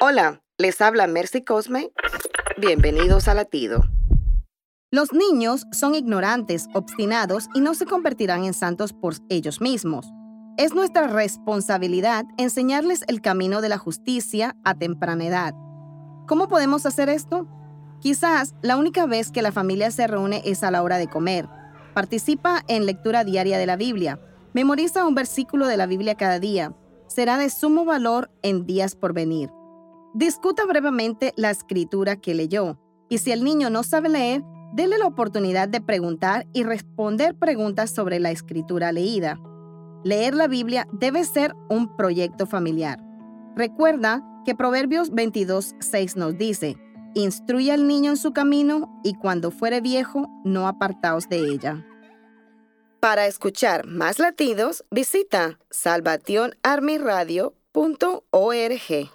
Hola, les habla Mercy Cosme. Bienvenidos a Latido. Los niños son ignorantes, obstinados y no se convertirán en santos por ellos mismos. Es nuestra responsabilidad enseñarles el camino de la justicia a temprana edad. ¿Cómo podemos hacer esto? Quizás la única vez que la familia se reúne es a la hora de comer. Participa en lectura diaria de la Biblia. Memoriza un versículo de la Biblia cada día. Será de sumo valor en días por venir. Discuta brevemente la escritura que leyó. Y si el niño no sabe leer, déle la oportunidad de preguntar y responder preguntas sobre la escritura leída. Leer la Biblia debe ser un proyecto familiar. Recuerda que Proverbios 22.6 nos dice, Instruye al niño en su camino y cuando fuere viejo, no apartaos de ella. Para escuchar más latidos, visita salvationarmyradio.org.